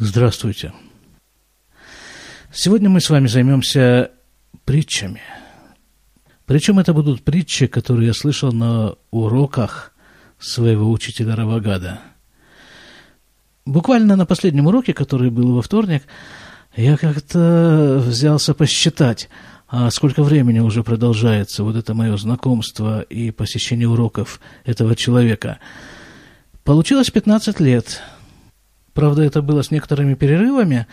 Здравствуйте. Сегодня мы с вами займемся притчами. Причем это будут притчи, которые я слышал на уроках своего учителя Равагада. Буквально на последнем уроке, который был во вторник, я как-то взялся посчитать, а сколько времени уже продолжается вот это мое знакомство и посещение уроков этого человека. Получилось 15 лет – Правда, это было с некоторыми перерывами.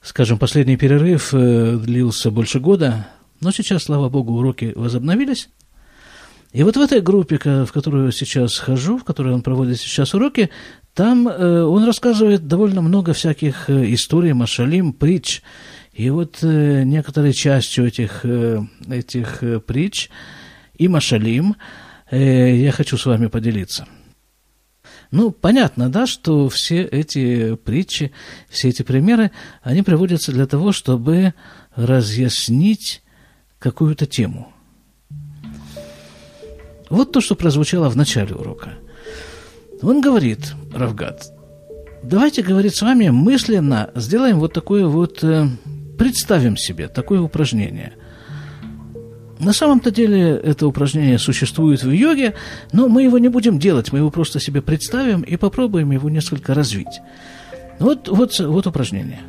Скажем, последний перерыв э, длился больше года, но сейчас, слава богу, уроки возобновились. И вот в этой группе, в которую сейчас хожу, в которой он проводит сейчас уроки, там э, он рассказывает довольно много всяких э, историй, машалим, притч. И вот некоторые частью этих, этих притч и машалим я хочу с вами поделиться – ну, понятно, да, что все эти притчи, все эти примеры, они приводятся для того, чтобы разъяснить какую-то тему. Вот то, что прозвучало в начале урока. Он говорит, Равгат, давайте, говорит, с вами мысленно сделаем вот такое вот, э, представим себе такое упражнение – на самом-то деле это упражнение существует в йоге, но мы его не будем делать, мы его просто себе представим и попробуем его несколько развить. Вот, вот, вот упражнение.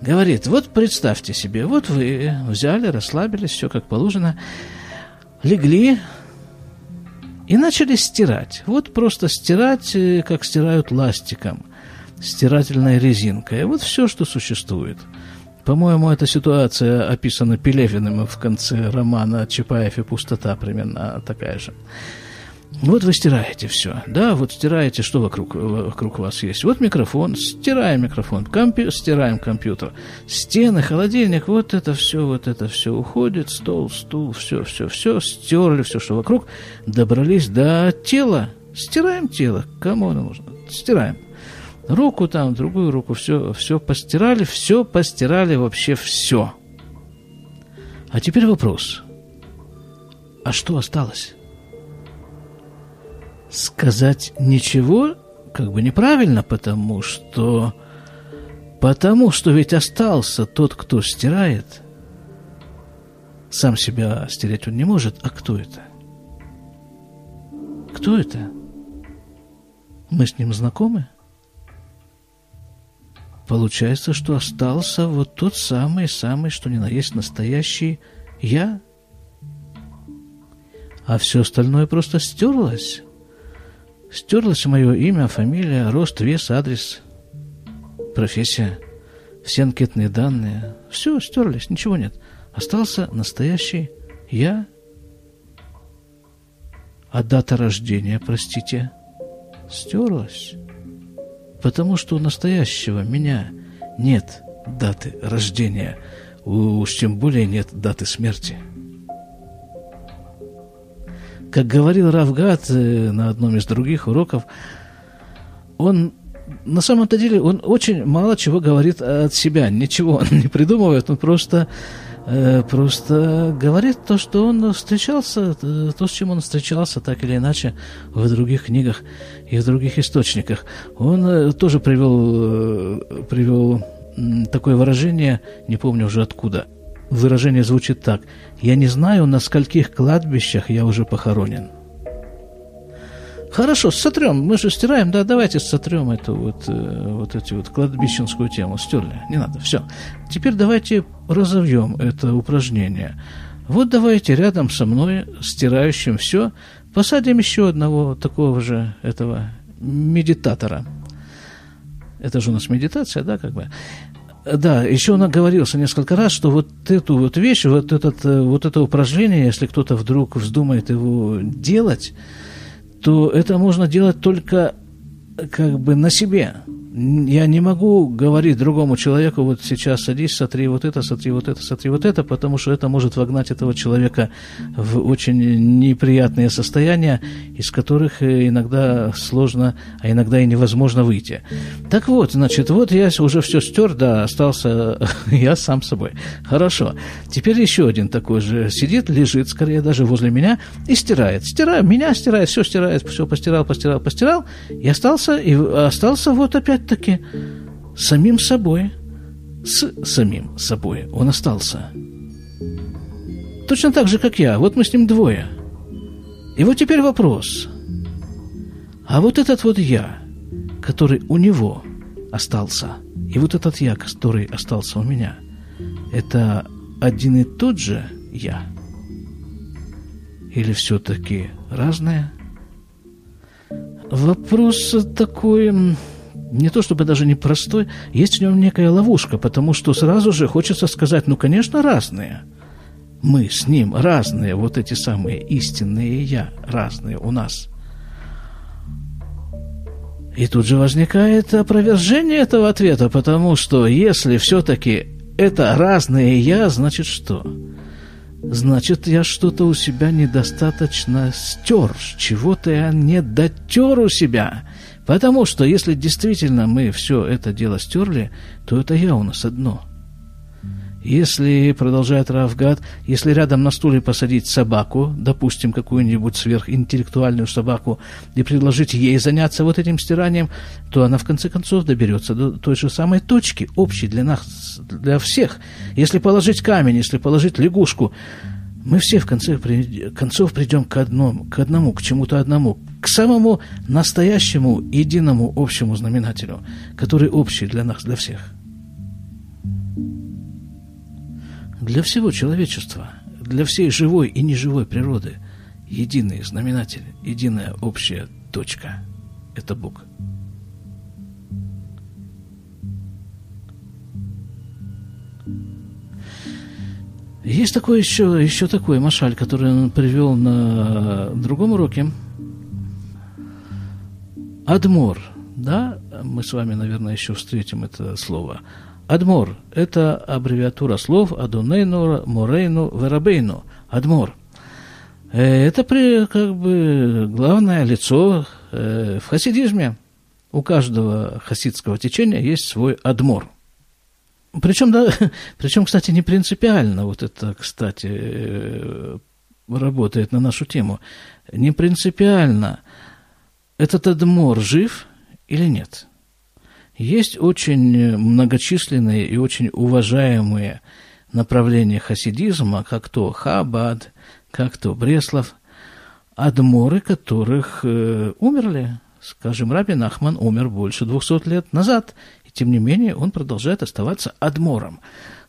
Говорит, вот представьте себе, вот вы взяли, расслабились, все как положено, легли и начали стирать. Вот просто стирать, э, как стирают ластиком, стирательной резинкой. Вот все, что существует – по-моему, эта ситуация описана Пелевиным в конце романа «Чапаев и пустота» примерно такая же. Вот вы стираете все, да, вот стираете, что вокруг, вокруг вас есть. Вот микрофон, стираем микрофон, компью, стираем компьютер, стены, холодильник, вот это все, вот это все уходит, стол, стул, все, все, все, стерли все, что вокруг, добрались до тела, стираем тело, кому оно нужно, стираем руку там, другую руку, все, все постирали, все постирали, вообще все. А теперь вопрос. А что осталось? Сказать ничего как бы неправильно, потому что... Потому что ведь остался тот, кто стирает. Сам себя стереть он не может. А кто это? Кто это? Мы с ним знакомы? Получается, что остался вот тот самый-самый, что ни на есть настоящий я. А все остальное просто стерлось. Стерлось мое имя, фамилия, рост, вес, адрес, профессия, все анкетные данные. Все стерлись, ничего нет. Остался настоящий я. А дата рождения, простите, стерлась потому что у настоящего меня нет даты рождения, уж тем более нет даты смерти. Как говорил Равгат э, на одном из других уроков, он на самом-то деле он очень мало чего говорит от себя, ничего он не придумывает, он просто просто говорит то, что он встречался, э, то, с чем он встречался, так или иначе, в других книгах и в других источниках. Он э, тоже привел, привел такое выражение, не помню уже откуда. Выражение звучит так. «Я не знаю, на скольких кладбищах я уже похоронен». Хорошо, сотрем. Мы же стираем, да, давайте сотрем эту вот, э, вот эти вот кладбищенскую тему. Стерли, не надо, все. Теперь давайте разовьем это упражнение. Вот давайте рядом со мной, стирающим все, посадим еще одного такого же этого медитатора. Это же у нас медитация, да, как бы. Да, еще он оговорился несколько раз, что вот эту вот вещь, вот, этот, э, вот это упражнение, если кто-то вдруг вздумает его делать, то это можно делать только как бы на себе я не могу говорить другому человеку, вот сейчас садись, сотри вот это, сотри вот это, сотри вот это, потому что это может вогнать этого человека в очень неприятные состояния, из которых иногда сложно, а иногда и невозможно выйти. Так вот, значит, вот я уже все стер, да, остался я сам собой. Хорошо. Теперь еще один такой же сидит, лежит, скорее даже возле меня, и стирает. Стирает, меня стирает, все стирает, все постирал, постирал, постирал, и остался, и остался вот опять опять-таки самим собой, с самим собой он остался. Точно так же, как я. Вот мы с ним двое. И вот теперь вопрос. А вот этот вот я, который у него остался, и вот этот я, который остался у меня, это один и тот же я? Или все-таки разное? Вопрос такой, не то чтобы даже непростой, есть в нем некая ловушка, потому что сразу же хочется сказать, ну, конечно, разные. Мы с ним разные, вот эти самые истинные я разные у нас. И тут же возникает опровержение этого ответа, потому что если все-таки это разные я, значит что? Значит, я что-то у себя недостаточно стер, чего-то я не дотер у себя. Потому что если действительно мы все это дело стерли, то это я у нас одно – если, продолжает Равгад, если рядом на стуле посадить собаку, допустим, какую-нибудь сверхинтеллектуальную собаку, и предложить ей заняться вот этим стиранием, то она в конце концов доберется до той же самой точки, общей для нас, для всех. Если положить камень, если положить лягушку, мы все в конце концов придем к одному, к одному, к чему-то одному, к самому настоящему, единому общему знаменателю, который общий для нас, для всех. для всего человечества, для всей живой и неживой природы единый знаменатель, единая общая точка – это Бог. Есть такой еще, еще такой машаль, который он привел на другом уроке. Адмор, да, мы с вами, наверное, еще встретим это слово – Адмор – это аббревиатура слов Адунейну, Морейну, Верабейну. Адмор. Э, это как бы главное лицо э, в хасидизме. У каждого хасидского течения есть свой адмор. Причем, да, причем, кстати, не принципиально, вот это, кстати, э, работает на нашу тему, не принципиально, этот адмор жив или нет – есть очень многочисленные и очень уважаемые направления хасидизма, как то Хабад, как то Бреслов, адморы которых э, умерли. Скажем, Рабин Ахман умер больше 200 лет назад, и тем не менее он продолжает оставаться адмором.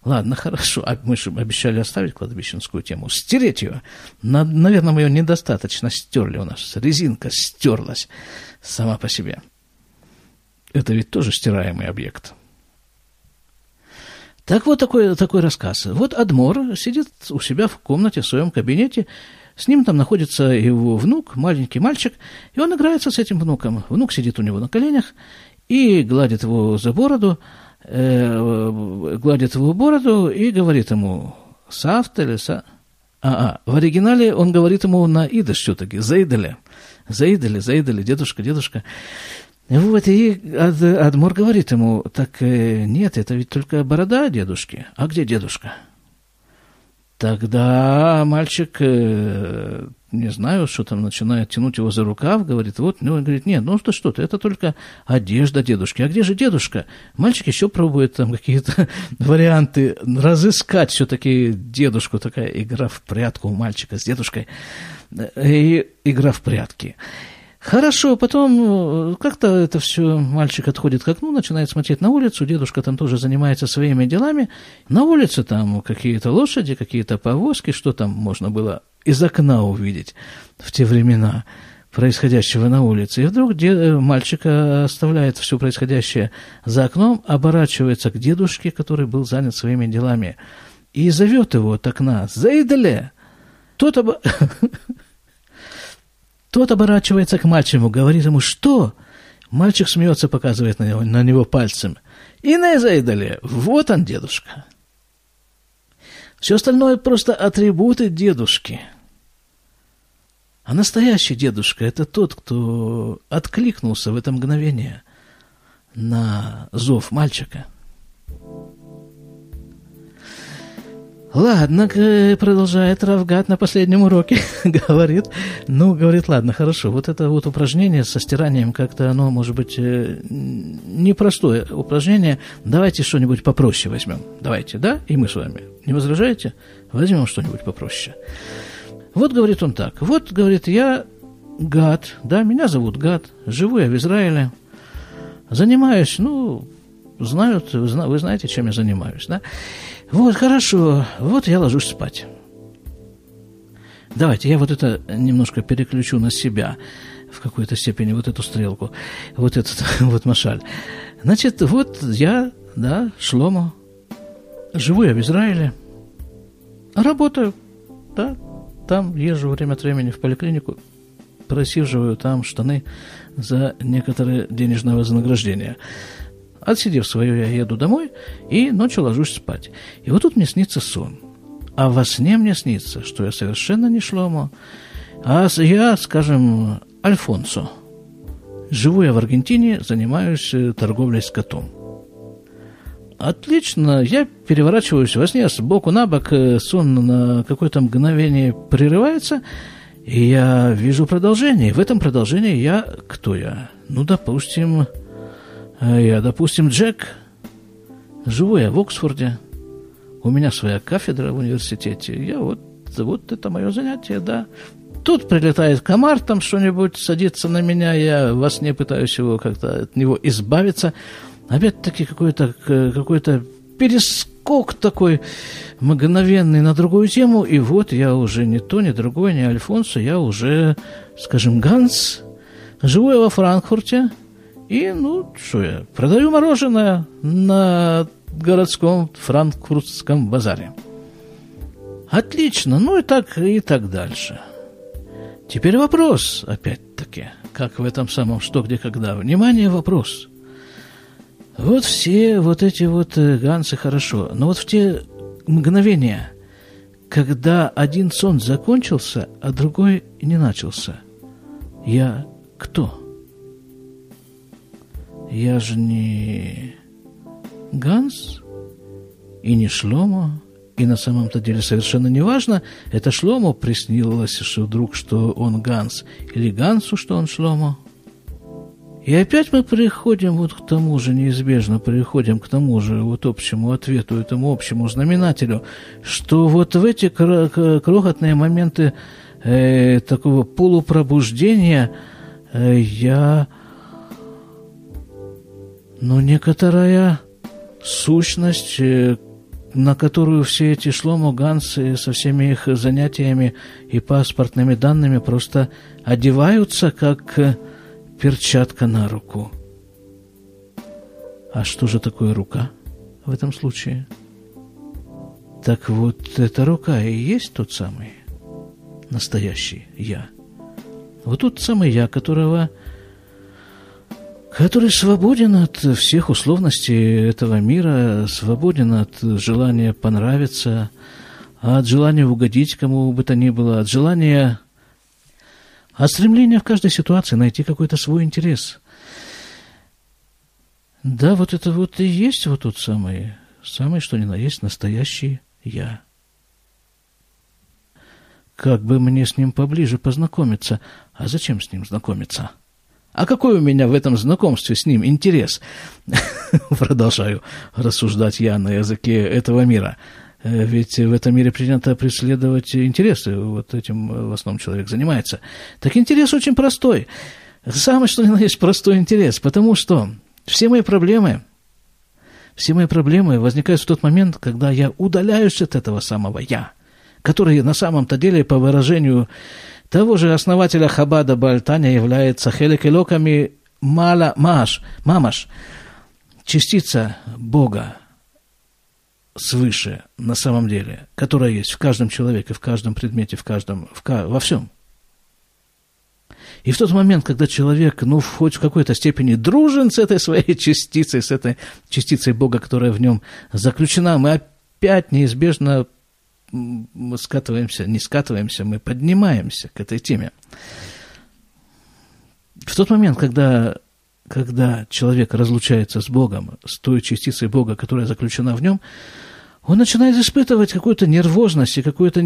Ладно, хорошо, а мы же обещали оставить кладбищенскую тему, стереть ее. Наверное, мы ее недостаточно стерли у нас, резинка стерлась сама по себе. Это ведь тоже стираемый объект. Так вот такой, такой рассказ. Вот Адмор сидит у себя в комнате, в своем кабинете, с ним там находится его внук, маленький мальчик, и он играется с этим внуком. Внук сидит у него на коленях и гладит его за бороду, э, гладит его бороду и говорит ему «Сафт или са...» а, а, в оригинале он говорит ему на идыш все-таки, «Заидали». «Заидали, заидали, дедушка, дедушка». Вот, и Адмор говорит ему, так э, нет, это ведь только борода дедушки. А где дедушка? Тогда мальчик, э, не знаю, что там, начинает тянуть его за рукав, говорит, вот, ну, он говорит, нет, ну что, что-то, это только одежда дедушки. А где же дедушка? Мальчик еще пробует там какие-то варианты разыскать все-таки дедушку, такая игра в прятку у мальчика с дедушкой, э, и игра в прятки. Хорошо, потом э, как-то это все, мальчик отходит к окну, начинает смотреть на улицу, дедушка там тоже занимается своими делами. На улице там какие-то лошади, какие-то повозки, что там можно было из окна увидеть в те времена происходящего на улице. И вдруг дед, э, мальчик оставляет все происходящее за окном, оборачивается к дедушке, который был занят своими делами, и зовет его от окна «Заидале!» Тот об... Тот оборачивается к мальчику, говорит ему, что? Мальчик смеется, показывает на него, на него пальцем. И на Зайдале, вот он, дедушка. Все остальное просто атрибуты дедушки. А настоящий дедушка – это тот, кто откликнулся в это мгновение на зов мальчика. Ладно, продолжает Равгат на последнем уроке, говорит, ну, говорит, ладно, хорошо, вот это вот упражнение со стиранием, как-то оно, может быть, э, непростое упражнение, давайте что-нибудь попроще возьмем, давайте, да, и мы с вами, не возражаете? Возьмем что-нибудь попроще. Вот, говорит он так, вот, говорит, я Гад, да, меня зовут Гад, живу я в Израиле, занимаюсь, ну, знают, вы знаете, чем я занимаюсь, да? Вот, хорошо, вот я ложусь спать. Давайте я вот это немножко переключу на себя в какой-то степени, вот эту стрелку, вот этот вот машаль. Значит, вот я, да, Шломо, живу я в Израиле, работаю, да, там езжу время от времени в поликлинику, просиживаю там штаны за некоторое денежное вознаграждение. Отсидев свое, я еду домой и ночью ложусь спать. И вот тут мне снится сон. А во сне мне снится, что я совершенно не Шломо, а я, скажем, Альфонсо. Живу я в Аргентине, занимаюсь э, торговлей с котом. Отлично, я переворачиваюсь во сне с боку на бок, э, сон на какое-то мгновение прерывается, и я вижу продолжение. В этом продолжении я... Кто я? Ну, допустим, а я, допустим, Джек, живу я в Оксфорде, у меня своя кафедра в университете, я вот, вот это мое занятие, да. Тут прилетает комар, там что-нибудь садится на меня, я во сне пытаюсь его как-то от него избавиться. Опять-таки какой-то какой перескок такой мгновенный на другую тему, и вот я уже не то, ни другой, ни Альфонсо, я уже, скажем, Ганс, живу я во Франкфурте, и, ну, что я, продаю мороженое на городском франкфуртском базаре. Отлично, ну и так, и так дальше. Теперь вопрос, опять-таки, как в этом самом «Что, где, когда». Внимание, вопрос. Вот все вот эти вот э, ганцы хорошо, но вот в те мгновения, когда один сон закончился, а другой не начался, я кто? Я же не Ганс и не Шломо, и на самом-то деле совершенно не важно, это Шломо приснилось, что вдруг, что он Ганс, или Гансу, что он Шломо. И опять мы приходим вот к тому же, неизбежно приходим к тому же вот общему ответу, этому общему знаменателю, что вот в эти крохотные моменты э, такого полупробуждения э, я но некоторая сущность, э, на которую все эти шломо ганцы со всеми их занятиями и паспортными данными просто одеваются, как э, перчатка на руку. А что же такое рука в этом случае? Так вот, эта рука и есть тот самый настоящий я. Вот тот самый я, которого который свободен от всех условностей этого мира, свободен от желания понравиться, от желания угодить кому бы то ни было, от желания, от стремления в каждой ситуации найти какой-то свой интерес. Да, вот это вот и есть вот тот самый, самый, что ни на есть, настоящий я. Как бы мне с ним поближе познакомиться? А зачем с ним знакомиться? — а какой у меня в этом знакомстве с ним интерес? Продолжаю рассуждать я на языке этого мира. Э, ведь в этом мире принято преследовать интересы. Вот этим в основном человек занимается. Так интерес очень простой. Самое что ни на есть простой интерес. Потому что все мои проблемы, все мои проблемы возникают в тот момент, когда я удаляюсь от этого самого «я», который на самом-то деле, по выражению того же основателя Хабада Бальтаня является Хелекелоками Мала Маш, Мамаш, частица Бога свыше на самом деле, которая есть в каждом человеке, в каждом предмете, в каждом, в, во всем. И в тот момент, когда человек, ну, хоть в какой-то степени дружен с этой своей частицей, с этой частицей Бога, которая в нем заключена, мы опять неизбежно мы скатываемся, не скатываемся, мы поднимаемся к этой теме. В тот момент, когда, когда человек разлучается с Богом, с той частицей Бога, которая заключена в нем, он начинает испытывать какую-то нервозность и какое-то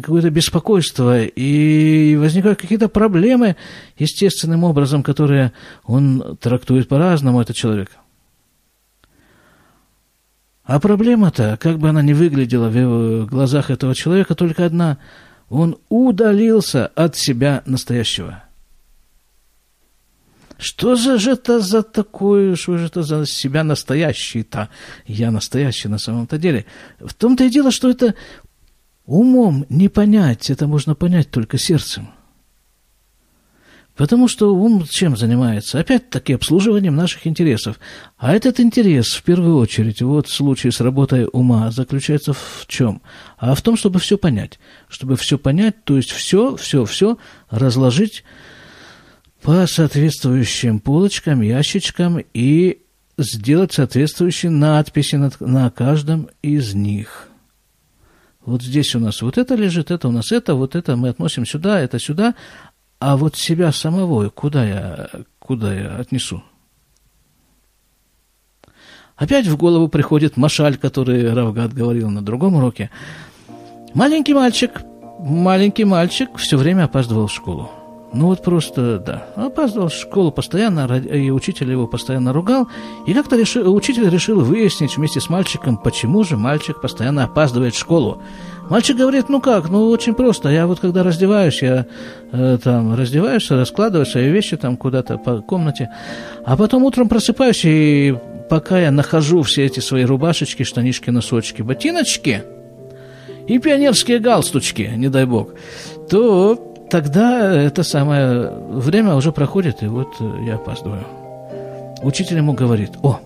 какое беспокойство, и возникают какие-то проблемы естественным образом, которые он трактует по-разному, этот человек. А проблема-то, как бы она ни выглядела в глазах этого человека, только одна – он удалился от себя настоящего – что же это за такое, что же это за себя настоящий-то? Я настоящий на самом-то деле. В том-то и дело, что это умом не понять, это можно понять только сердцем. Потому что ум чем занимается? Опять-таки обслуживанием наших интересов. А этот интерес, в первую очередь, вот в случае с работой ума, заключается в чем? А в том, чтобы все понять. Чтобы все понять, то есть все, все, все разложить по соответствующим полочкам, ящичкам и сделать соответствующие надписи на, на каждом из них. Вот здесь у нас вот это лежит, это у нас это, вот это мы относим сюда, это сюда, а вот себя самого куда я, куда я отнесу? Опять в голову приходит Машаль, который Равгат говорил на другом уроке. Маленький мальчик, маленький мальчик все время опаздывал в школу. Ну вот просто, да. Опаздывал в школу постоянно, и учитель его постоянно ругал. И как-то решил, учитель решил выяснить вместе с мальчиком, почему же мальчик постоянно опаздывает в школу. Мальчик говорит, ну как, ну очень просто. Я вот когда раздеваюсь, я э, там раздеваюсь, раскладываю свои вещи там куда-то по комнате. А потом утром просыпаюсь, и пока я нахожу все эти свои рубашечки, штанишки, носочки, ботиночки и пионерские галстучки, не дай бог, то тогда это самое время уже проходит, и вот я опаздываю. Учитель ему говорит, о,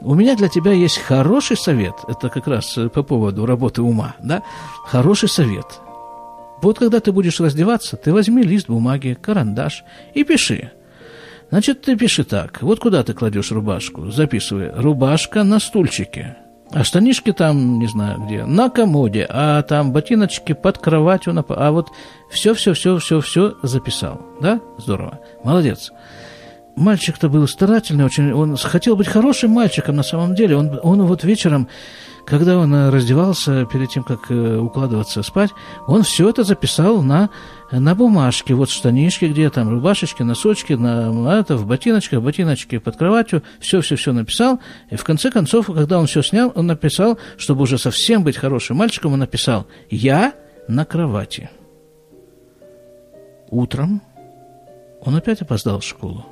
у меня для тебя есть хороший совет, это как раз по поводу работы ума, да, хороший совет. Вот когда ты будешь раздеваться, ты возьми лист бумаги, карандаш и пиши. Значит, ты пиши так, вот куда ты кладешь рубашку, записывай, рубашка на стульчике – а штанишки там, не знаю где, на комоде, а там ботиночки под кроватью, на... а вот все-все-все-все-все записал. Да? Здорово. Молодец. Мальчик-то был старательный очень, он хотел быть хорошим мальчиком на самом деле. Он, он вот вечером когда он э, раздевался перед тем, как э, укладываться спать, он все это записал на, на бумажке. Вот штанишки, где там рубашечки, носочки, на, это, в ботиночках, ботиночки под кроватью. Все-все-все написал. И в конце концов, когда он все снял, он написал, чтобы уже совсем быть хорошим мальчиком, он написал «Я на кровати». Утром он опять опоздал в школу.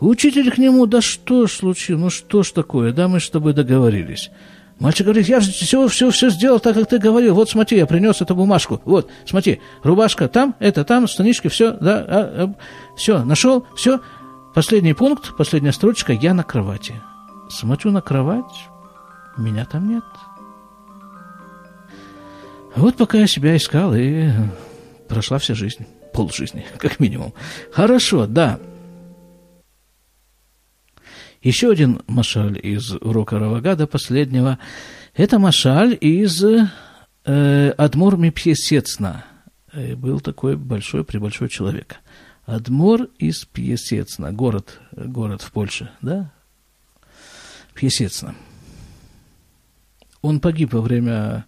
Учитель к нему, да что случилось, ну что ж такое, да мы с тобой договорились. Мальчик говорит, я все, все, все сделал так, как ты говорил. Вот смотри, я принес эту бумажку. Вот, смотри, рубашка там, это там, станички, все, да, а, а, все, нашел, все. Последний пункт, последняя строчка, я на кровати. Смотрю на кровать, меня там нет. Вот пока я себя искал, и прошла вся жизнь, полжизни, как минимум. Хорошо, да. Еще один машаль из урока Равагада последнего – это машаль из э, Адмур Мипьесецна. Э, был такой большой, пребольшой человек. Адмур из Пьесецна, город, город в Польше, да? Пьесецна. Он погиб во время,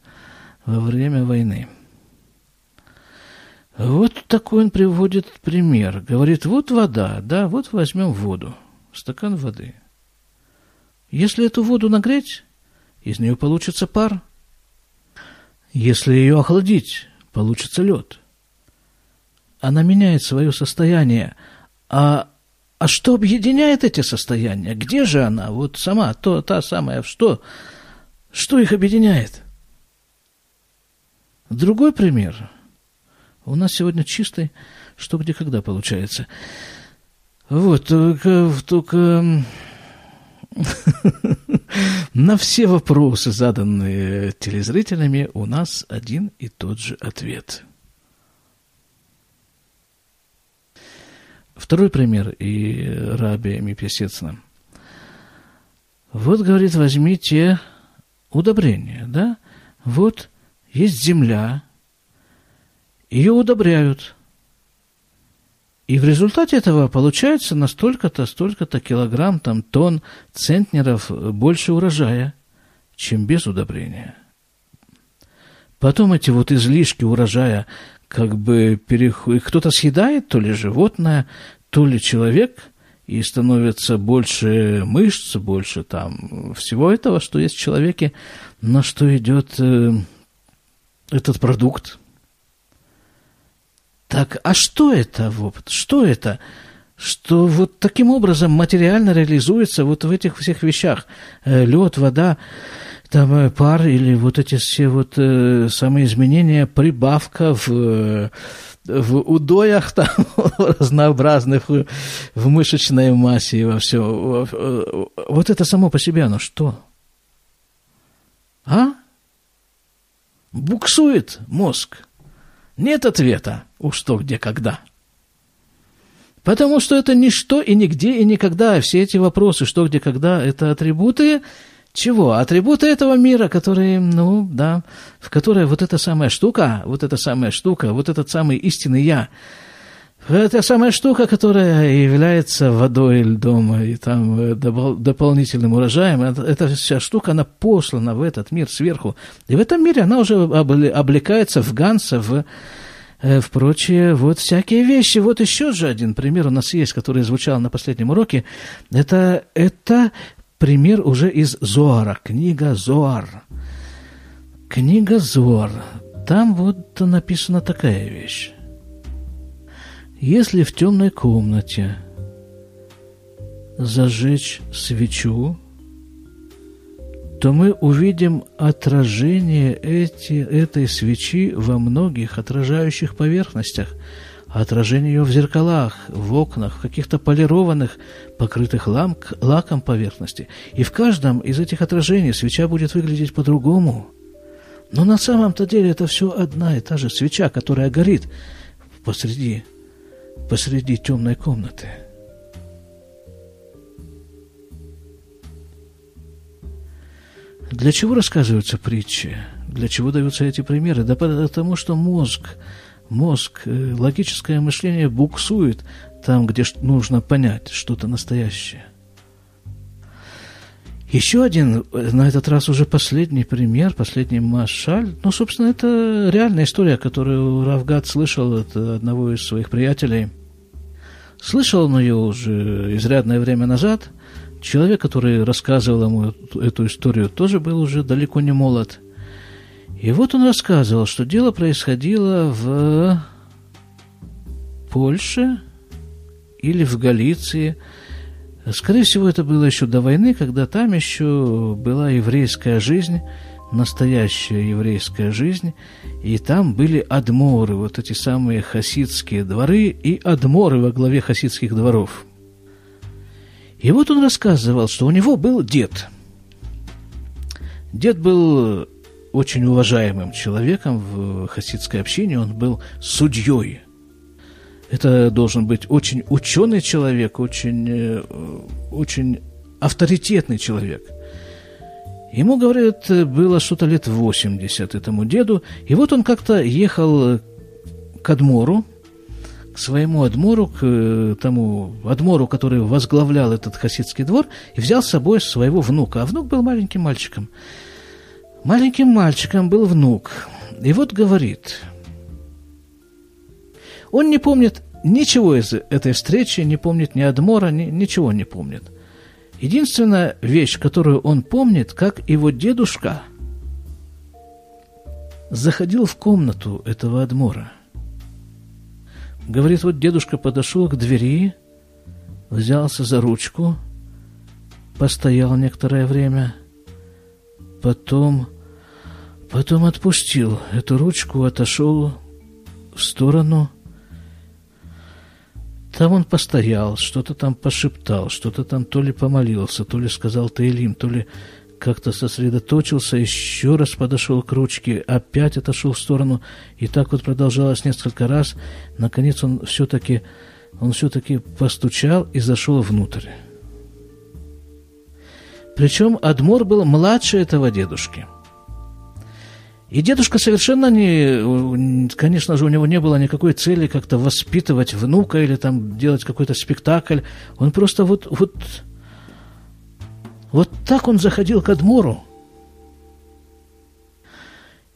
во время войны. Вот такой он приводит пример. Говорит, вот вода, да, вот возьмем воду, стакан воды. Если эту воду нагреть, из нее получится пар. Если ее охладить, получится лед. Она меняет свое состояние. А, а что объединяет эти состояния? Где же она? Вот сама, то, та самая, что? Что их объединяет? Другой пример. У нас сегодня чистый, что где когда получается. Вот, только, только на все вопросы, заданные телезрителями, у нас один и тот же ответ. Второй пример и Раби Мипесецна. Вот, говорит, возьмите удобрение, да? Вот есть земля, ее удобряют – и в результате этого получается на столько-то, килограмм, там, тонн, центнеров больше урожая, чем без удобрения. Потом эти вот излишки урожая как бы переходят, кто-то съедает, то ли животное, то ли человек, и становится больше мышц, больше там всего этого, что есть в человеке, на что идет э, этот продукт. Так, а что это, вот, что это? Что вот таким образом материально реализуется вот в этих всех вещах. Э, лед, вода, там э, пар или вот эти все вот э, самые изменения, прибавка в, э, в удоях там разнообразных, в мышечной массе и во все. Вот это само по себе оно что? А? Буксует мозг. Нет ответа. Уж что, где, когда. Потому что это ничто и нигде и никогда. Все эти вопросы, что, где, когда, это атрибуты чего? Атрибуты этого мира, которые, ну, да, в которой вот эта самая штука, вот эта самая штука, вот этот самый истинный я, это самая штука, которая является водой, льдом и там э, дополнительным урожаем, эта вся штука, она послана в этот мир сверху. И в этом мире она уже облекается в Ганса, в, э, в прочие вот всякие вещи. Вот еще же один пример у нас есть, который звучал на последнем уроке. Это, это пример уже из Зоара, книга Зоар. Книга Зоар. Там вот написана такая вещь. Если в темной комнате зажечь свечу, то мы увидим отражение эти, этой свечи во многих отражающих поверхностях – отражение ее в зеркалах, в окнах, в каких-то полированных, покрытых ламк, лаком поверхности. И в каждом из этих отражений свеча будет выглядеть по-другому. Но на самом-то деле это все одна и та же свеча, которая горит посреди, посреди темной комнаты. Для чего рассказываются притчи? Для чего даются эти примеры? Да потому что мозг мозг, э, логическое мышление буксует там, где нужно понять что-то настоящее. Еще один, э, на этот раз уже последний пример, последний машаль. Ну, собственно, это реальная история, которую Равгат слышал от одного из своих приятелей. Слышал он ее уже изрядное время назад. Человек, который рассказывал ему эту историю, тоже был уже далеко не молод – и вот он рассказывал, что дело происходило в Польше или в Галиции. Скорее всего, это было еще до войны, когда там еще была еврейская жизнь, настоящая еврейская жизнь, и там были адморы, вот эти самые хасидские дворы и адморы во главе хасидских дворов. И вот он рассказывал, что у него был дед. Дед был очень уважаемым человеком в хасидской общине, он был судьей. Это должен быть очень ученый человек, очень, э, очень авторитетный человек. Ему, говорят, было что-то лет 80 этому деду, и вот он как-то ехал к Адмору, к своему Адмору, к э, тому Адмору, который возглавлял этот хасидский двор, и взял с собой своего внука. А внук был маленьким мальчиком. Маленьким мальчиком был внук. И вот говорит, он не помнит ничего из этой встречи, не помнит ни Адмора, ни, ничего не помнит. Единственная вещь, которую он помнит, как его дедушка заходил в комнату этого Адмора. Говорит, вот дедушка подошел к двери, взялся за ручку, постоял некоторое время, Потом, потом отпустил эту ручку, отошел в сторону. Там он постоял, что-то там пошептал, что-то там то ли помолился, то ли сказал Таилим, то ли как-то сосредоточился, еще раз подошел к ручке, опять отошел в сторону, и так вот продолжалось несколько раз. Наконец он все-таки он все-таки постучал и зашел внутрь. Причем Адмор был младше этого дедушки. И дедушка совершенно не, конечно же, у него не было никакой цели как-то воспитывать внука или там делать какой-то спектакль. Он просто вот, вот, вот так он заходил к Адмору.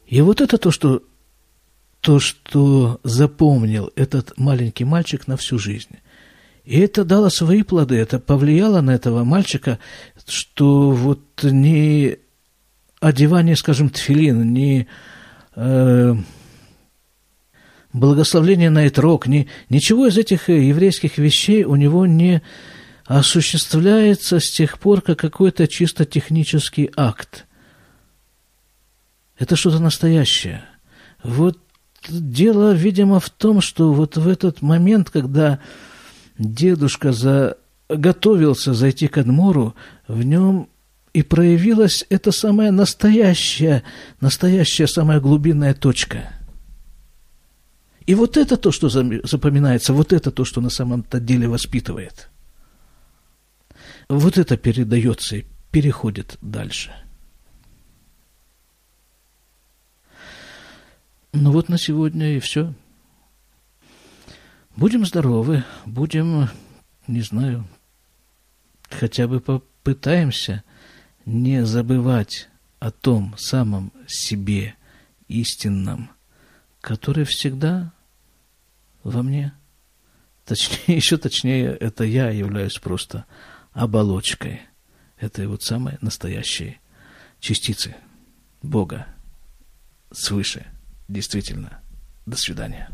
И вот это то, что, то, что запомнил этот маленький мальчик на всю жизнь. И это дало свои плоды, это повлияло на этого мальчика, что вот не одевание, скажем, тфилин, не э, благословление на итрок, ни, ничего из этих еврейских вещей у него не осуществляется с тех пор, как какой-то чисто технический акт. Это что-то настоящее. Вот дело, видимо, в том, что вот в этот момент, когда дедушка за... готовился зайти к Адмору, в нем и проявилась эта самая настоящая, настоящая самая глубинная точка. И вот это то, что запоминается, вот это то, что на самом-то деле воспитывает. Вот это передается и переходит дальше. Ну вот на сегодня и все. Будем здоровы, будем, не знаю, хотя бы попытаемся не забывать о том самом себе истинном, который всегда во мне. Точнее, еще точнее, это я являюсь просто оболочкой этой вот самой настоящей частицы Бога свыше. Действительно. До свидания.